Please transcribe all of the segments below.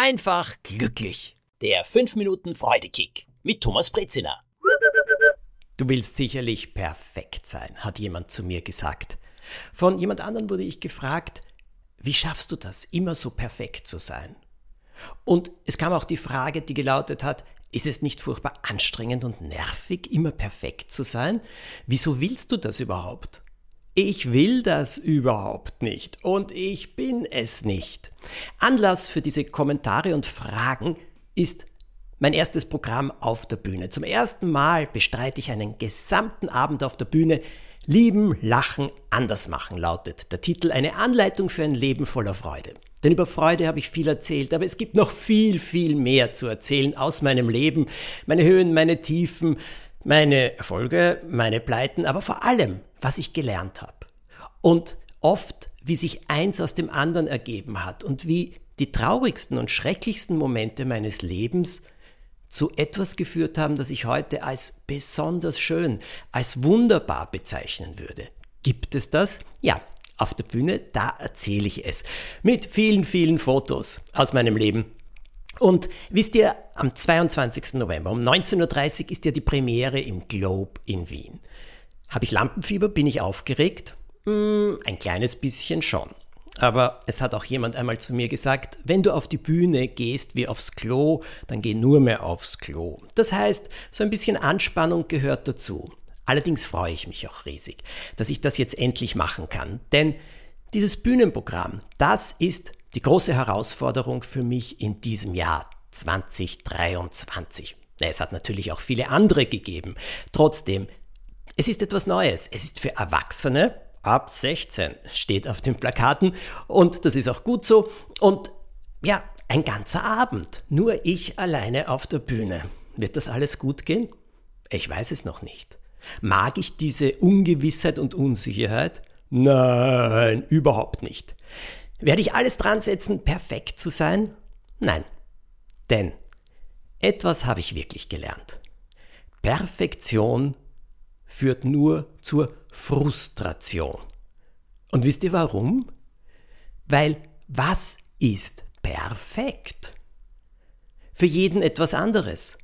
einfach glücklich. Der 5 Minuten Freudekick mit Thomas Brezina. Du willst sicherlich perfekt sein, hat jemand zu mir gesagt. Von jemand anderem wurde ich gefragt, wie schaffst du das, immer so perfekt zu sein? Und es kam auch die Frage, die gelautet hat, ist es nicht furchtbar anstrengend und nervig, immer perfekt zu sein? Wieso willst du das überhaupt? Ich will das überhaupt nicht und ich bin es nicht. Anlass für diese Kommentare und Fragen ist mein erstes Programm auf der Bühne. Zum ersten Mal bestreite ich einen gesamten Abend auf der Bühne. Lieben, lachen, anders machen lautet der Titel Eine Anleitung für ein Leben voller Freude. Denn über Freude habe ich viel erzählt, aber es gibt noch viel, viel mehr zu erzählen aus meinem Leben. Meine Höhen, meine Tiefen, meine Erfolge, meine Pleiten, aber vor allem, was ich gelernt habe. Und oft, wie sich eins aus dem anderen ergeben hat und wie die traurigsten und schrecklichsten Momente meines Lebens zu etwas geführt haben, das ich heute als besonders schön, als wunderbar bezeichnen würde. Gibt es das? Ja, auf der Bühne, da erzähle ich es. Mit vielen, vielen Fotos aus meinem Leben. Und wisst ihr, am 22. November um 19.30 Uhr ist ja die Premiere im Globe in Wien. Habe ich Lampenfieber? Bin ich aufgeregt? Hm, ein kleines bisschen schon. Aber es hat auch jemand einmal zu mir gesagt, wenn du auf die Bühne gehst wie aufs Klo, dann geh nur mehr aufs Klo. Das heißt, so ein bisschen Anspannung gehört dazu. Allerdings freue ich mich auch riesig, dass ich das jetzt endlich machen kann. Denn dieses Bühnenprogramm, das ist die große Herausforderung für mich in diesem Jahr 2023. Es hat natürlich auch viele andere gegeben. Trotzdem, es ist etwas Neues. Es ist für Erwachsene, ab 16 steht auf den Plakaten und das ist auch gut so. Und ja, ein ganzer Abend, nur ich alleine auf der Bühne. Wird das alles gut gehen? Ich weiß es noch nicht. Mag ich diese Ungewissheit und Unsicherheit? Nein, überhaupt nicht. Werde ich alles dran setzen, perfekt zu sein? Nein. Denn etwas habe ich wirklich gelernt. Perfektion führt nur zur Frustration. Und wisst ihr warum? Weil was ist perfekt? Für jeden etwas anderes.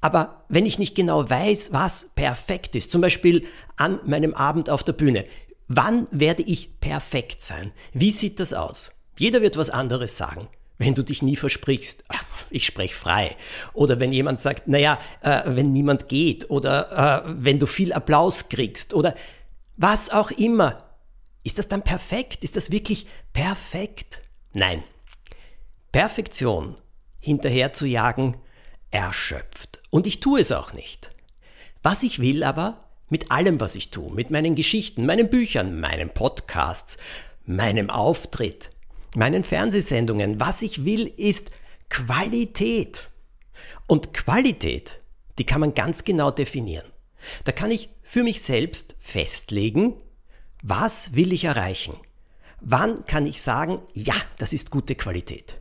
Aber wenn ich nicht genau weiß, was perfekt ist, zum Beispiel an meinem Abend auf der Bühne, wann werde ich perfekt sein? Wie sieht das aus? Jeder wird was anderes sagen. Wenn du dich nie versprichst, ich spreche frei. Oder wenn jemand sagt, naja, äh, wenn niemand geht. Oder äh, wenn du viel Applaus kriegst. Oder was auch immer. Ist das dann perfekt? Ist das wirklich perfekt? Nein. Perfektion hinterher zu jagen, erschöpft. Und ich tue es auch nicht. Was ich will aber, mit allem, was ich tue, mit meinen Geschichten, meinen Büchern, meinen Podcasts, meinem Auftritt, meinen Fernsehsendungen, was ich will, ist Qualität. Und Qualität, die kann man ganz genau definieren. Da kann ich für mich selbst festlegen, was will ich erreichen? Wann kann ich sagen, ja, das ist gute Qualität?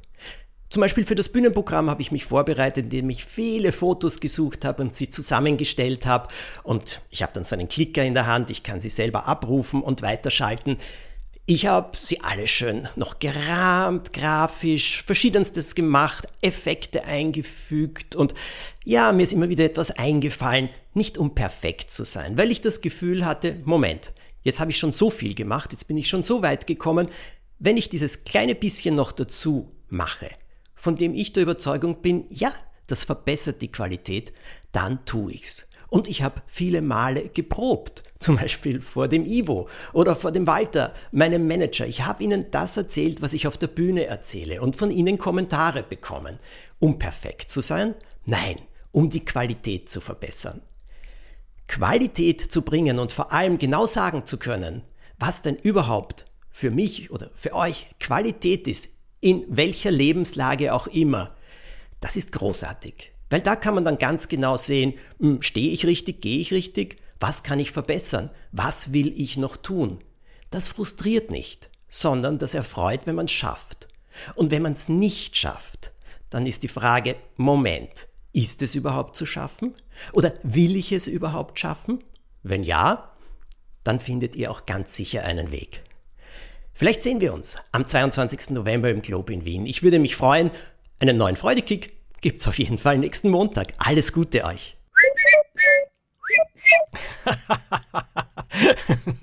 Zum Beispiel für das Bühnenprogramm habe ich mich vorbereitet, indem ich viele Fotos gesucht habe und sie zusammengestellt habe. Und ich habe dann so einen Klicker in der Hand, ich kann sie selber abrufen und weiterschalten. Ich habe sie alle schön noch gerahmt, grafisch, verschiedenstes gemacht, Effekte eingefügt und ja, mir ist immer wieder etwas eingefallen, nicht um perfekt zu sein, weil ich das Gefühl hatte, Moment, jetzt habe ich schon so viel gemacht, jetzt bin ich schon so weit gekommen, wenn ich dieses kleine bisschen noch dazu mache, von dem ich der Überzeugung bin, ja, das verbessert die Qualität, dann tue ich's. Und ich habe viele Male geprobt, zum Beispiel vor dem Ivo oder vor dem Walter, meinem Manager. Ich habe ihnen das erzählt, was ich auf der Bühne erzähle und von ihnen Kommentare bekommen. Um perfekt zu sein? Nein, um die Qualität zu verbessern. Qualität zu bringen und vor allem genau sagen zu können, was denn überhaupt für mich oder für euch Qualität ist, in welcher Lebenslage auch immer, das ist großartig. Weil da kann man dann ganz genau sehen, hm, stehe ich richtig, gehe ich richtig, was kann ich verbessern, was will ich noch tun. Das frustriert nicht, sondern das erfreut, wenn man es schafft. Und wenn man es nicht schafft, dann ist die Frage, Moment, ist es überhaupt zu schaffen? Oder will ich es überhaupt schaffen? Wenn ja, dann findet ihr auch ganz sicher einen Weg. Vielleicht sehen wir uns am 22. November im Globe in Wien. Ich würde mich freuen. Einen neuen Freudekick es auf jeden Fall nächsten Montag. Alles Gute euch.